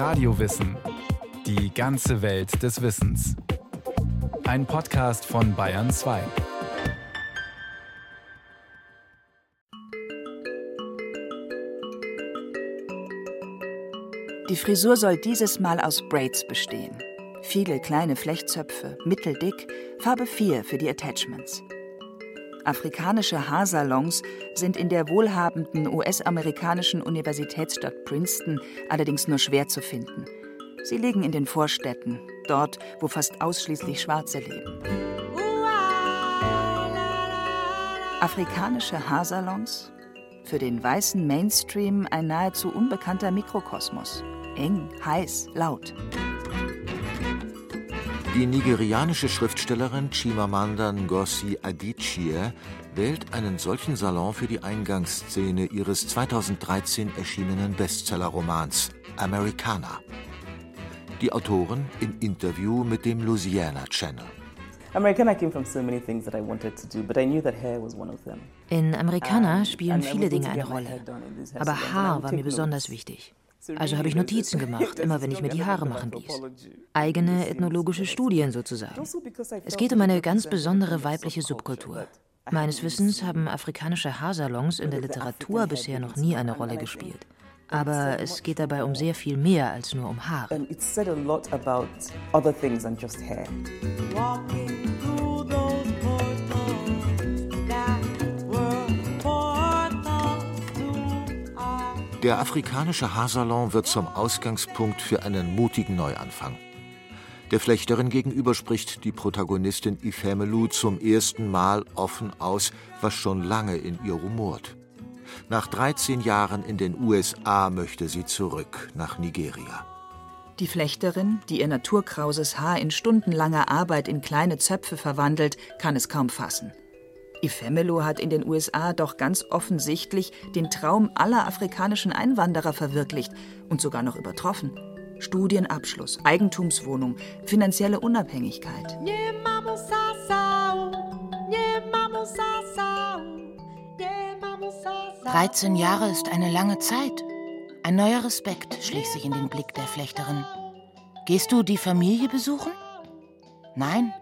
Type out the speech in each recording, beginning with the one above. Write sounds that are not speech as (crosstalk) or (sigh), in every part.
Radiowissen. Die ganze Welt des Wissens. Ein Podcast von Bayern 2. Die Frisur soll dieses Mal aus Braids bestehen. Viele kleine Flechtzöpfe, mitteldick, Farbe 4 für die Attachments. Afrikanische Haarsalons sind in der wohlhabenden US-amerikanischen Universitätsstadt Princeton allerdings nur schwer zu finden. Sie liegen in den Vorstädten, dort, wo fast ausschließlich Schwarze leben. Afrikanische Haarsalons? Für den weißen Mainstream ein nahezu unbekannter Mikrokosmos. Eng, heiß, laut. Die nigerianische Schriftstellerin Chimamanda Ngozi Adichie wählt einen solchen Salon für die Eingangsszene ihres 2013 erschienenen Bestsellerromans Americana. Die Autorin im Interview mit dem Louisiana Channel. In Americana spielen viele Dinge eine Rolle, aber Haar war mir besonders wichtig. Also habe ich Notizen gemacht, immer wenn ich mir die Haare machen ließ. Eigene ethnologische Studien sozusagen. Es geht um eine ganz besondere weibliche Subkultur. Meines Wissens haben afrikanische Haarsalons in der Literatur bisher noch nie eine Rolle gespielt. Aber es geht dabei um sehr viel mehr als nur um Haare. Der afrikanische Haarsalon wird zum Ausgangspunkt für einen mutigen Neuanfang. Der Flechterin gegenüber spricht die Protagonistin Ifemelu zum ersten Mal offen aus, was schon lange in ihr rumort. Nach 13 Jahren in den USA möchte sie zurück nach Nigeria. Die Flechterin, die ihr naturkrauses Haar in stundenlanger Arbeit in kleine Zöpfe verwandelt, kann es kaum fassen. Ifemelo hat in den USA doch ganz offensichtlich den Traum aller afrikanischen Einwanderer verwirklicht und sogar noch übertroffen. Studienabschluss, Eigentumswohnung, finanzielle Unabhängigkeit. 13 Jahre ist eine lange Zeit. Ein neuer Respekt schlich sich in den Blick der Flechterin. Gehst du die Familie besuchen? Nein,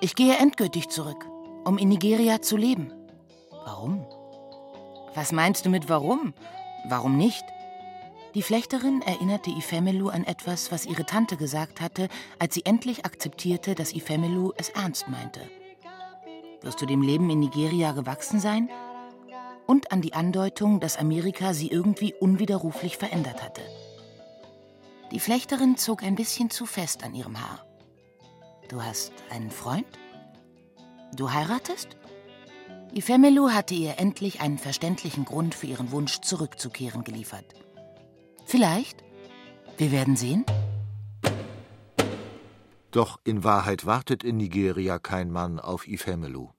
ich gehe endgültig zurück um in Nigeria zu leben. Warum? Was meinst du mit warum? Warum nicht? Die Flechterin erinnerte Ifemelu an etwas, was ihre Tante gesagt hatte, als sie endlich akzeptierte, dass Ifemelu es ernst meinte. Wirst du dem Leben in Nigeria gewachsen sein? Und an die Andeutung, dass Amerika sie irgendwie unwiderruflich verändert hatte. Die Flechterin zog ein bisschen zu fest an ihrem Haar. Du hast einen Freund? Du heiratest? Ifemelu hatte ihr endlich einen verständlichen Grund für ihren Wunsch zurückzukehren geliefert. Vielleicht? Wir werden sehen. Doch in Wahrheit wartet in Nigeria kein Mann auf Ifemelu.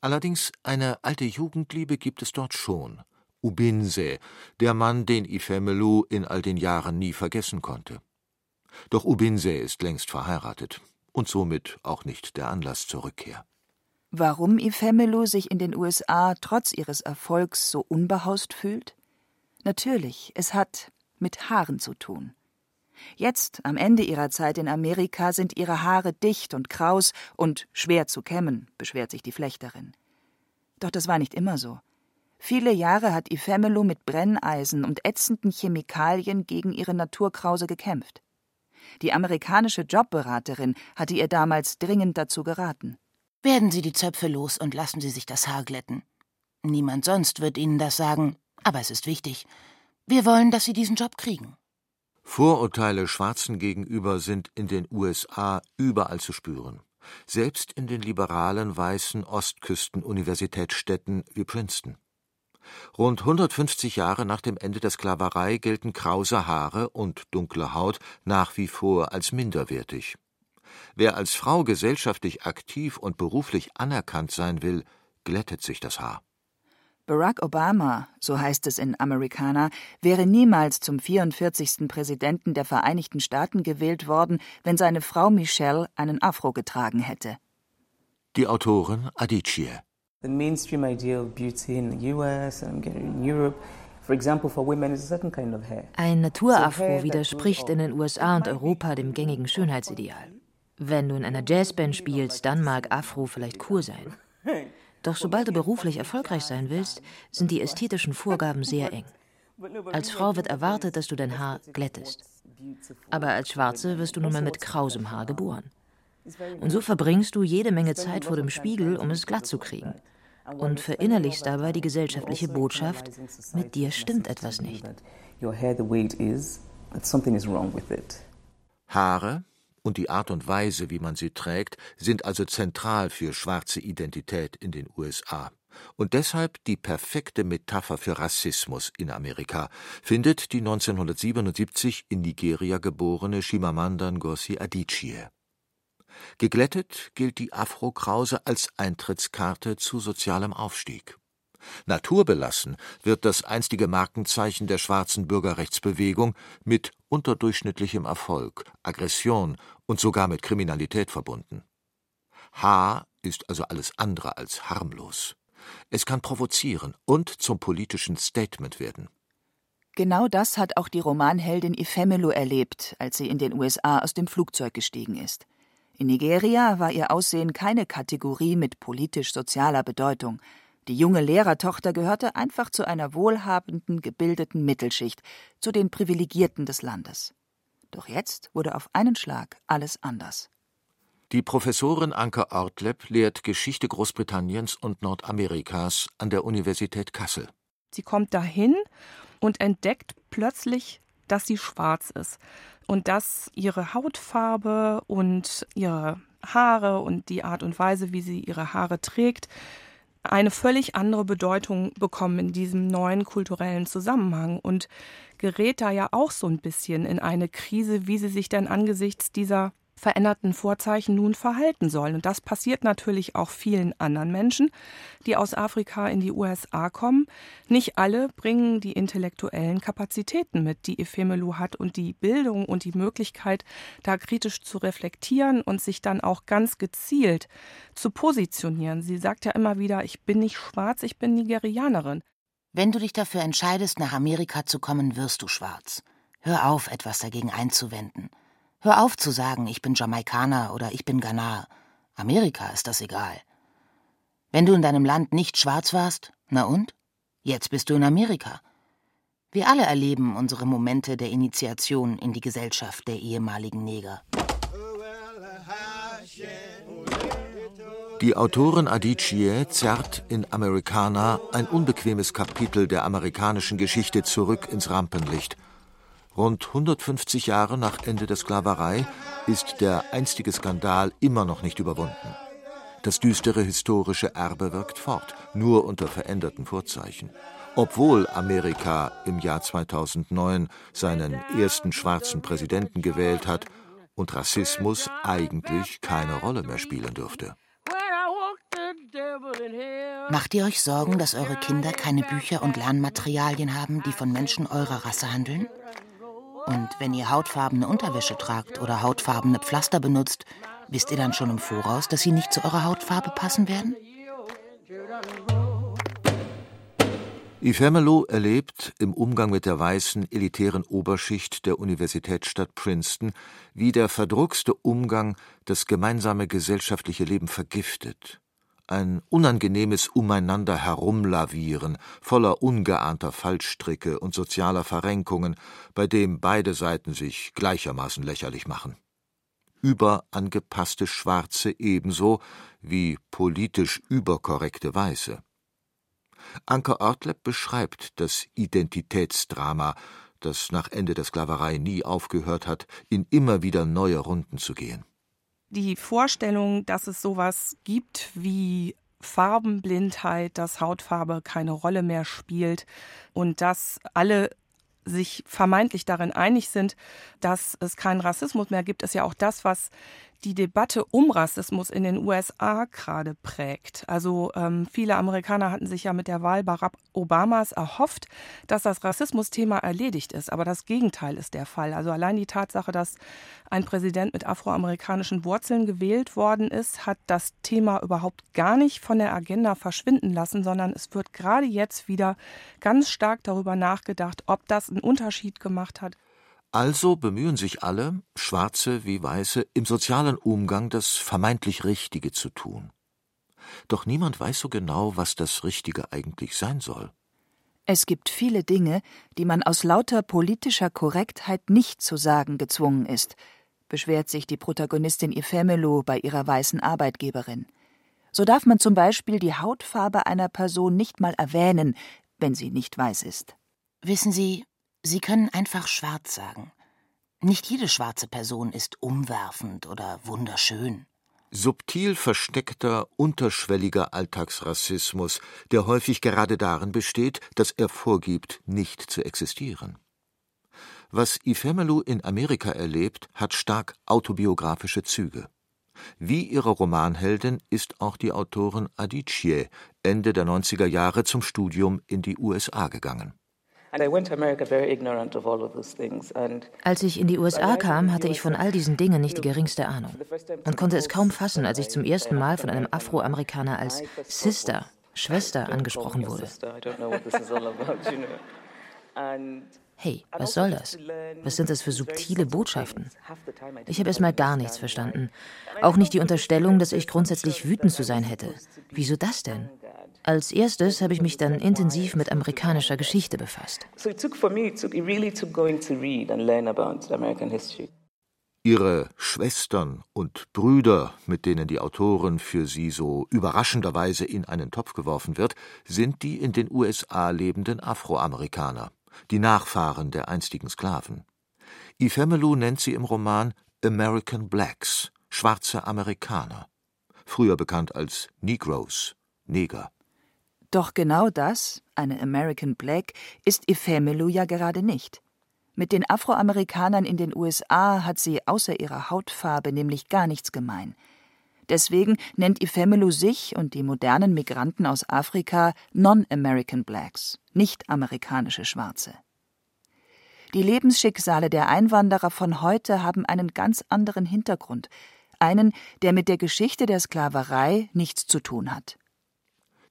Allerdings eine alte Jugendliebe gibt es dort schon. Ubinse, der Mann, den Ifemelu in all den Jahren nie vergessen konnte. Doch Ubinse ist längst verheiratet und somit auch nicht der Anlass zur Rückkehr. Warum Ifemelu sich in den USA trotz ihres Erfolgs so unbehaust fühlt? Natürlich, es hat mit Haaren zu tun. Jetzt, am Ende ihrer Zeit in Amerika, sind ihre Haare dicht und kraus und schwer zu kämmen, beschwert sich die Flechterin. Doch das war nicht immer so. Viele Jahre hat Ifemelu mit Brenneisen und ätzenden Chemikalien gegen ihre Naturkrause gekämpft. Die amerikanische Jobberaterin hatte ihr damals dringend dazu geraten. Werden Sie die Zöpfe los und lassen Sie sich das Haar glätten. Niemand sonst wird Ihnen das sagen, aber es ist wichtig. Wir wollen, dass Sie diesen Job kriegen. Vorurteile Schwarzen gegenüber sind in den USA überall zu spüren. Selbst in den liberalen weißen Ostküsten-Universitätsstädten wie Princeton. Rund 150 Jahre nach dem Ende der Sklaverei gelten krause Haare und dunkle Haut nach wie vor als minderwertig. Wer als Frau gesellschaftlich aktiv und beruflich anerkannt sein will, glättet sich das Haar. Barack Obama, so heißt es in Americana, wäre niemals zum 44. Präsidenten der Vereinigten Staaten gewählt worden, wenn seine Frau Michelle einen Afro getragen hätte. Die Autorin Adichie. The mainstream ideal of beauty in the US and in Europe Ein Naturafro widerspricht in den USA und Europa dem gängigen Schönheitsideal. Wenn du in einer Jazzband spielst, dann mag Afro vielleicht cool sein. Doch sobald du beruflich erfolgreich sein willst, sind die ästhetischen Vorgaben sehr eng. Als Frau wird erwartet, dass du dein Haar glättest. Aber als Schwarze wirst du nun mal mit krausem Haar geboren. Und so verbringst du jede Menge Zeit vor dem Spiegel, um es glatt zu kriegen. Und verinnerlichst dabei die gesellschaftliche Botschaft, mit dir stimmt etwas nicht. Haare und die Art und Weise, wie man sie trägt, sind also zentral für schwarze Identität in den USA. Und deshalb die perfekte Metapher für Rassismus in Amerika, findet die 1977 in Nigeria geborene Chimamanda Ngozi Adichie. Geglättet gilt die Afro-Krause als Eintrittskarte zu sozialem Aufstieg. Naturbelassen wird das einstige Markenzeichen der schwarzen Bürgerrechtsbewegung mit unterdurchschnittlichem Erfolg, Aggression und sogar mit Kriminalität verbunden. Haar ist also alles andere als harmlos. Es kann provozieren und zum politischen Statement werden. Genau das hat auch die Romanheldin Ifemelo erlebt, als sie in den USA aus dem Flugzeug gestiegen ist. In Nigeria war ihr Aussehen keine Kategorie mit politisch-sozialer Bedeutung. Die junge Lehrertochter gehörte einfach zu einer wohlhabenden, gebildeten Mittelschicht, zu den Privilegierten des Landes. Doch jetzt wurde auf einen Schlag alles anders. Die Professorin Anke Ortleb lehrt Geschichte Großbritanniens und Nordamerikas an der Universität Kassel. Sie kommt dahin und entdeckt plötzlich, dass sie schwarz ist und dass ihre Hautfarbe und ihre Haare und die Art und Weise, wie sie ihre Haare trägt, eine völlig andere Bedeutung bekommen in diesem neuen kulturellen Zusammenhang. Und gerät da ja auch so ein bisschen in eine Krise, wie sie sich denn angesichts dieser veränderten Vorzeichen nun verhalten sollen. Und das passiert natürlich auch vielen anderen Menschen, die aus Afrika in die USA kommen. Nicht alle bringen die intellektuellen Kapazitäten mit, die Efemelu hat und die Bildung und die Möglichkeit, da kritisch zu reflektieren und sich dann auch ganz gezielt zu positionieren. Sie sagt ja immer wieder, ich bin nicht schwarz, ich bin Nigerianerin. Wenn du dich dafür entscheidest, nach Amerika zu kommen, wirst du schwarz. Hör auf, etwas dagegen einzuwenden. Hör auf zu sagen, ich bin Jamaikaner oder ich bin Ghanaer. Amerika ist das egal. Wenn du in deinem Land nicht schwarz warst, na und? Jetzt bist du in Amerika. Wir alle erleben unsere Momente der Initiation in die Gesellschaft der ehemaligen Neger. Die Autorin Adichie zerrt in Americana ein unbequemes Kapitel der amerikanischen Geschichte zurück ins Rampenlicht Rund 150 Jahre nach Ende der Sklaverei ist der einstige Skandal immer noch nicht überwunden. Das düstere historische Erbe wirkt fort, nur unter veränderten Vorzeichen. Obwohl Amerika im Jahr 2009 seinen ersten schwarzen Präsidenten gewählt hat und Rassismus eigentlich keine Rolle mehr spielen dürfte. Macht ihr euch Sorgen, dass eure Kinder keine Bücher und Lernmaterialien haben, die von Menschen eurer Rasse handeln? Und wenn ihr hautfarbene Unterwäsche tragt oder hautfarbene Pflaster benutzt, wisst ihr dann schon im Voraus, dass sie nicht zu eurer Hautfarbe passen werden? Ifemelo erlebt im Umgang mit der weißen, elitären Oberschicht der Universitätsstadt Princeton, wie der verdruckste Umgang das gemeinsame gesellschaftliche Leben vergiftet ein unangenehmes Umeinander herumlavieren, voller ungeahnter Fallstricke und sozialer Verrenkungen, bei dem beide Seiten sich gleichermaßen lächerlich machen. Überangepasste Schwarze ebenso wie politisch überkorrekte Weiße. Anke Ortleb beschreibt das Identitätsdrama, das nach Ende der Sklaverei nie aufgehört hat, in immer wieder neue Runden zu gehen die Vorstellung, dass es sowas gibt wie Farbenblindheit, dass Hautfarbe keine Rolle mehr spielt und dass alle sich vermeintlich darin einig sind, dass es keinen Rassismus mehr gibt, ist ja auch das, was die Debatte um Rassismus in den USA gerade prägt. Also ähm, viele Amerikaner hatten sich ja mit der Wahl Barack Obamas erhofft, dass das Rassismusthema erledigt ist. Aber das Gegenteil ist der Fall. Also allein die Tatsache, dass ein Präsident mit afroamerikanischen Wurzeln gewählt worden ist, hat das Thema überhaupt gar nicht von der Agenda verschwinden lassen, sondern es wird gerade jetzt wieder ganz stark darüber nachgedacht, ob das einen Unterschied gemacht hat also bemühen sich alle, Schwarze wie Weiße, im sozialen Umgang das vermeintlich Richtige zu tun. Doch niemand weiß so genau, was das Richtige eigentlich sein soll. Es gibt viele Dinge, die man aus lauter politischer Korrektheit nicht zu sagen gezwungen ist, beschwert sich die Protagonistin Ifemelo bei ihrer weißen Arbeitgeberin. So darf man zum Beispiel die Hautfarbe einer Person nicht mal erwähnen, wenn sie nicht weiß ist. Wissen Sie, Sie können einfach schwarz sagen. Nicht jede schwarze Person ist umwerfend oder wunderschön. Subtil versteckter, unterschwelliger Alltagsrassismus, der häufig gerade darin besteht, dass er vorgibt, nicht zu existieren. Was Ifemelu in Amerika erlebt, hat stark autobiografische Züge. Wie ihre Romanheldin ist auch die Autorin Adichie Ende der 90er Jahre zum Studium in die USA gegangen. Als ich in die USA kam, hatte ich von all diesen Dingen nicht die geringste Ahnung und konnte es kaum fassen, als ich zum ersten Mal von einem Afroamerikaner als Sister, Schwester angesprochen wurde. Hey, was soll das? Was sind das für subtile Botschaften? Ich habe erstmal gar nichts verstanden. Auch nicht die Unterstellung, dass ich grundsätzlich wütend zu sein hätte. Wieso das denn? Als erstes habe ich mich dann intensiv mit amerikanischer Geschichte befasst. Ihre Schwestern und Brüder, mit denen die Autorin für sie so überraschenderweise in einen Topf geworfen wird, sind die in den USA lebenden Afroamerikaner, die Nachfahren der einstigen Sklaven. Ifemelu nennt sie im Roman American Blacks, schwarze Amerikaner, früher bekannt als Negroes, Neger. Doch genau das, eine American Black, ist Ifemelu ja gerade nicht. Mit den Afroamerikanern in den USA hat sie außer ihrer Hautfarbe nämlich gar nichts gemein. Deswegen nennt Ifemelu sich und die modernen Migranten aus Afrika Non-American Blacks, nicht amerikanische Schwarze. Die Lebensschicksale der Einwanderer von heute haben einen ganz anderen Hintergrund, einen, der mit der Geschichte der Sklaverei nichts zu tun hat.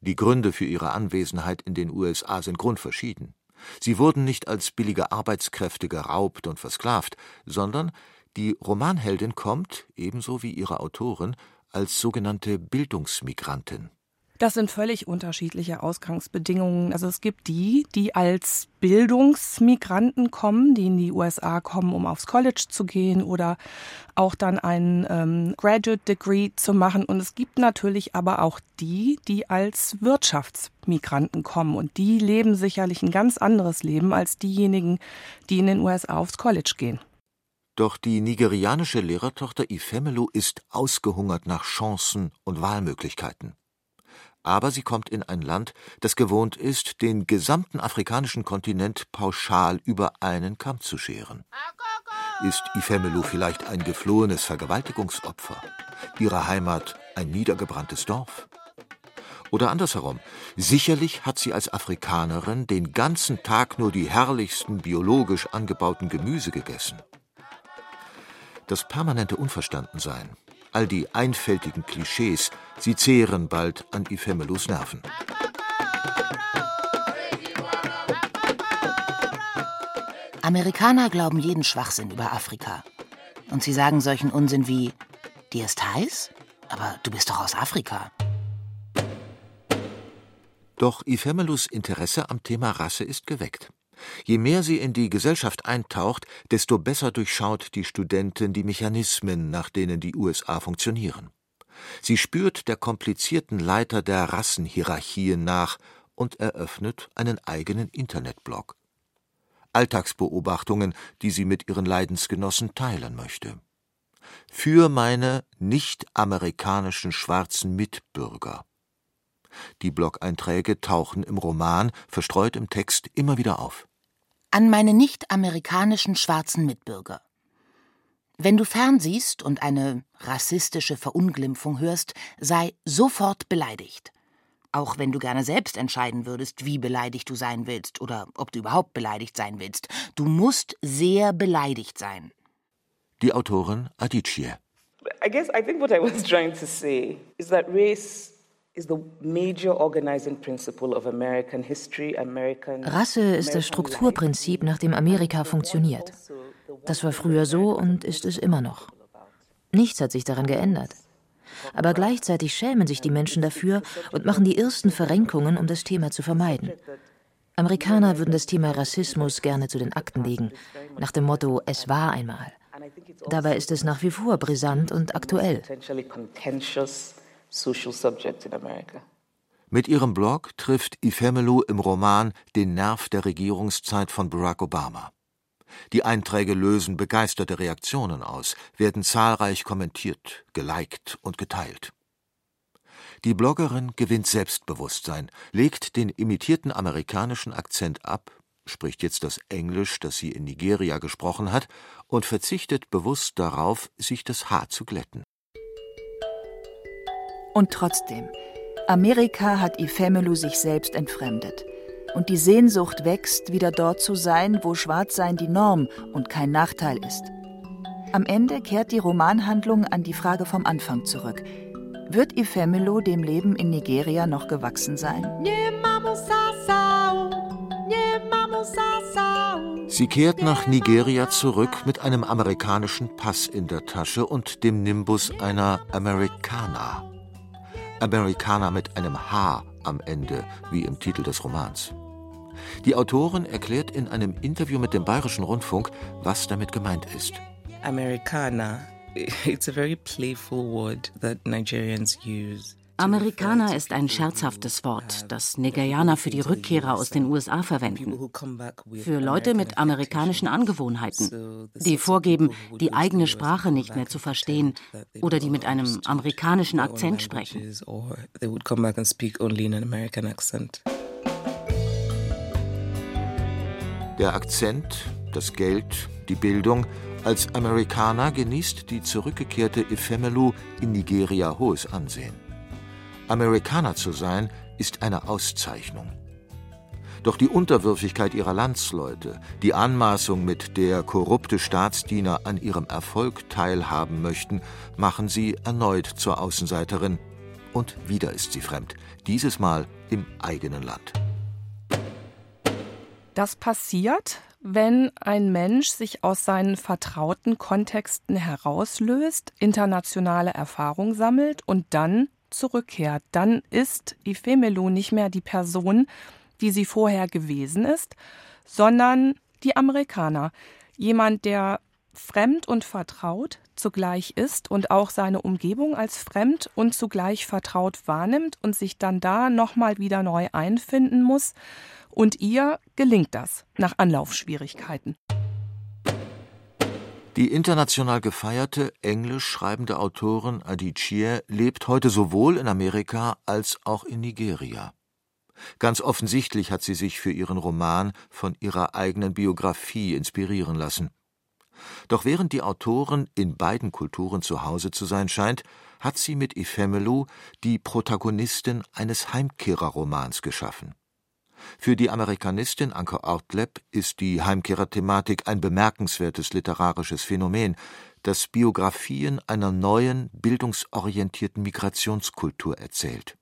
Die Gründe für ihre Anwesenheit in den USA sind grundverschieden. Sie wurden nicht als billige Arbeitskräfte geraubt und versklavt, sondern die Romanheldin kommt, ebenso wie ihre Autorin, als sogenannte Bildungsmigrantin. Das sind völlig unterschiedliche Ausgangsbedingungen. Also es gibt die, die als Bildungsmigranten kommen, die in die USA kommen, um aufs College zu gehen oder auch dann ein ähm, Graduate Degree zu machen. Und es gibt natürlich aber auch die, die als Wirtschaftsmigranten kommen. Und die leben sicherlich ein ganz anderes Leben als diejenigen, die in den USA aufs College gehen. Doch die nigerianische Lehrertochter Ifemelu ist ausgehungert nach Chancen und Wahlmöglichkeiten aber sie kommt in ein Land, das gewohnt ist, den gesamten afrikanischen Kontinent pauschal über einen Kamm zu scheren. Ist Ifemelu vielleicht ein geflohenes Vergewaltigungsopfer? Ihre Heimat ein niedergebranntes Dorf? Oder andersherum, sicherlich hat sie als Afrikanerin den ganzen Tag nur die herrlichsten biologisch angebauten Gemüse gegessen. Das permanente Unverstandensein, all die einfältigen Klischees, sie zehren bald an Ifemelus Nerven. Amerikaner glauben jeden Schwachsinn über Afrika. Und sie sagen solchen Unsinn wie, dir ist heiß? Aber du bist doch aus Afrika. Doch Ifemelus Interesse am Thema Rasse ist geweckt. Je mehr sie in die Gesellschaft eintaucht, desto besser durchschaut die Studentin die Mechanismen, nach denen die USA funktionieren. Sie spürt der komplizierten Leiter der Rassenhierarchien nach und eröffnet einen eigenen Internetblog. Alltagsbeobachtungen, die sie mit ihren Leidensgenossen teilen möchte. Für meine nicht-amerikanischen schwarzen Mitbürger. Die Blog-Einträge tauchen im Roman, verstreut im Text, immer wieder auf. An meine nicht-amerikanischen schwarzen Mitbürger. Wenn du fernsiehst und eine rassistische Verunglimpfung hörst, sei sofort beleidigt. Auch wenn du gerne selbst entscheiden würdest, wie beleidigt du sein willst oder ob du überhaupt beleidigt sein willst. Du musst sehr beleidigt sein. Die Autorin Adichie. I guess I think what I was (laughs) trying to say is that race Rasse ist das Strukturprinzip, nach dem Amerika funktioniert. Das war früher so und ist es immer noch. Nichts hat sich daran geändert. Aber gleichzeitig schämen sich die Menschen dafür und machen die ersten Verrenkungen, um das Thema zu vermeiden. Amerikaner würden das Thema Rassismus gerne zu den Akten legen, nach dem Motto Es war einmal. Dabei ist es nach wie vor brisant und aktuell. Mit ihrem Blog trifft Ifemelu im Roman den Nerv der Regierungszeit von Barack Obama. Die Einträge lösen begeisterte Reaktionen aus, werden zahlreich kommentiert, geliked und geteilt. Die Bloggerin gewinnt Selbstbewusstsein, legt den imitierten amerikanischen Akzent ab, spricht jetzt das Englisch, das sie in Nigeria gesprochen hat, und verzichtet bewusst darauf, sich das Haar zu glätten. Und trotzdem, Amerika hat Ifemelu sich selbst entfremdet und die Sehnsucht wächst, wieder dort zu sein, wo Schwarzsein die Norm und kein Nachteil ist. Am Ende kehrt die Romanhandlung an die Frage vom Anfang zurück. Wird Ifemelo dem Leben in Nigeria noch gewachsen sein? Sie kehrt nach Nigeria zurück mit einem amerikanischen Pass in der Tasche und dem Nimbus einer Americana. Americana mit einem H am Ende, wie im Titel des Romans. Die Autorin erklärt in einem Interview mit dem Bayerischen Rundfunk, was damit gemeint ist. Americana, it's a very playful word that Nigerians use. Amerikaner ist ein scherzhaftes Wort, das Nigerianer für die Rückkehrer aus den USA verwenden. Für Leute mit amerikanischen Angewohnheiten, die vorgeben, die eigene Sprache nicht mehr zu verstehen oder die mit einem amerikanischen Akzent sprechen. Der Akzent, das Geld, die Bildung. Als Amerikaner genießt die zurückgekehrte Efemelu in Nigeria hohes Ansehen. Amerikaner zu sein, ist eine Auszeichnung. Doch die Unterwürfigkeit ihrer Landsleute, die Anmaßung, mit der korrupte Staatsdiener an ihrem Erfolg teilhaben möchten, machen sie erneut zur Außenseiterin. Und wieder ist sie fremd, dieses Mal im eigenen Land. Das passiert, wenn ein Mensch sich aus seinen vertrauten Kontexten herauslöst, internationale Erfahrung sammelt und dann zurückkehrt. Dann ist Ifemelu nicht mehr die Person, die sie vorher gewesen ist, sondern die Amerikaner. Jemand, der fremd und vertraut zugleich ist und auch seine Umgebung als fremd und zugleich vertraut wahrnimmt und sich dann da nochmal wieder neu einfinden muss und ihr gelingt das nach Anlaufschwierigkeiten. Die international gefeierte englisch schreibende Autorin Adichie lebt heute sowohl in Amerika als auch in Nigeria. Ganz offensichtlich hat sie sich für ihren Roman von ihrer eigenen Biografie inspirieren lassen. Doch während die Autorin in beiden Kulturen zu Hause zu sein scheint, hat sie mit Ifemelu die Protagonistin eines Heimkehrerromans geschaffen. Für die Amerikanistin Anke Ortleb ist die Heimkehrerthematik ein bemerkenswertes literarisches Phänomen, das Biografien einer neuen, bildungsorientierten Migrationskultur erzählt.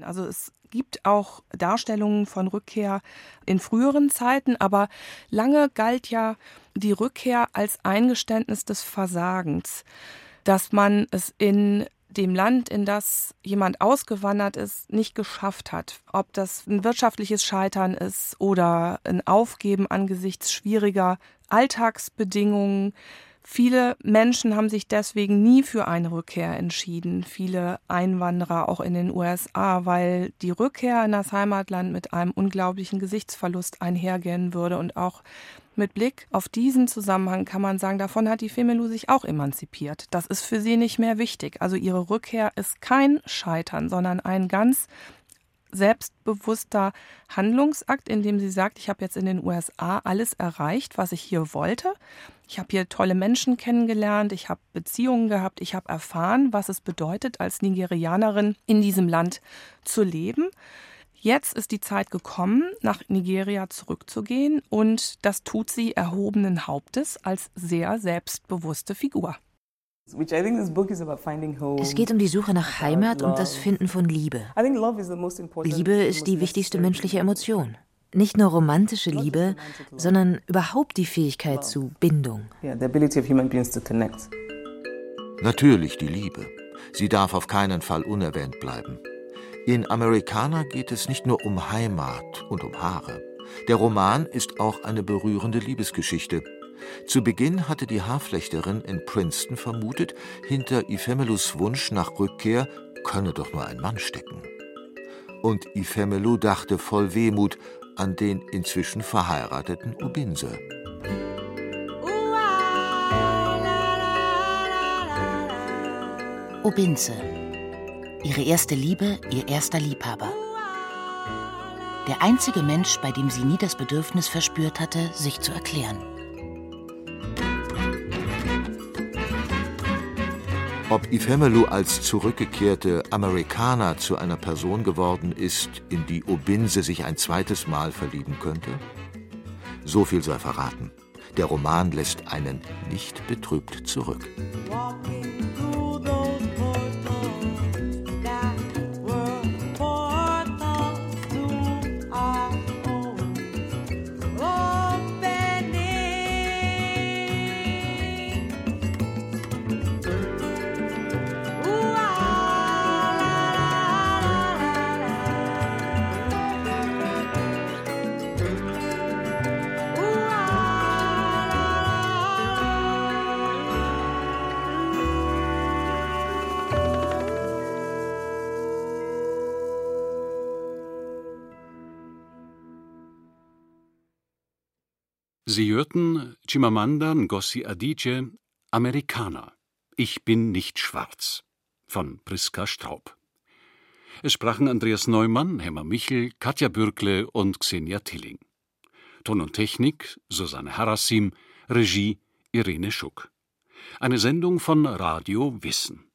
Also es gibt auch Darstellungen von Rückkehr in früheren Zeiten, aber lange galt ja die Rückkehr als Eingeständnis des Versagens, dass man es in dem Land, in das jemand ausgewandert ist, nicht geschafft hat. Ob das ein wirtschaftliches Scheitern ist oder ein Aufgeben angesichts schwieriger Alltagsbedingungen. Viele Menschen haben sich deswegen nie für eine Rückkehr entschieden, viele Einwanderer auch in den USA, weil die Rückkehr in das Heimatland mit einem unglaublichen Gesichtsverlust einhergehen würde und auch mit Blick auf diesen Zusammenhang kann man sagen, davon hat die Femelu sich auch emanzipiert. Das ist für sie nicht mehr wichtig. Also ihre Rückkehr ist kein Scheitern, sondern ein ganz selbstbewusster Handlungsakt, in dem sie sagt, ich habe jetzt in den USA alles erreicht, was ich hier wollte. Ich habe hier tolle Menschen kennengelernt, ich habe Beziehungen gehabt, ich habe erfahren, was es bedeutet, als Nigerianerin in diesem Land zu leben. Jetzt ist die Zeit gekommen, nach Nigeria zurückzugehen und das tut sie erhobenen Hauptes als sehr selbstbewusste Figur. Es geht um die Suche nach Heimat und das Finden von Liebe. Liebe ist die wichtigste menschliche Emotion. Nicht nur romantische Liebe, sondern überhaupt die Fähigkeit zu Bindung. Natürlich die Liebe. Sie darf auf keinen Fall unerwähnt bleiben. In Amerikaner geht es nicht nur um Heimat und um Haare. Der Roman ist auch eine berührende Liebesgeschichte. Zu Beginn hatte die Haarflechterin in Princeton vermutet, hinter Ifemelus Wunsch nach Rückkehr könne doch nur ein Mann stecken. Und Ifemelu dachte voll Wehmut an den inzwischen verheirateten Ubinse. Ubinse. Ihre erste Liebe, ihr erster Liebhaber. Der einzige Mensch, bei dem sie nie das Bedürfnis verspürt hatte, sich zu erklären. Ob Ifemelu als zurückgekehrte Amerikaner zu einer Person geworden ist, in die Obinse sich ein zweites Mal verlieben könnte? So viel sei verraten. Der Roman lässt einen nicht betrübt zurück. Sie hörten Chimamanda Ngozi Adichie Amerikaner. Ich bin nicht schwarz von Priska Straub. Es sprachen Andreas Neumann, Hemmer Michel, Katja Bürkle und Xenia Tilling. Ton und Technik Susanne Harassim, Regie Irene Schuck. Eine Sendung von Radio Wissen.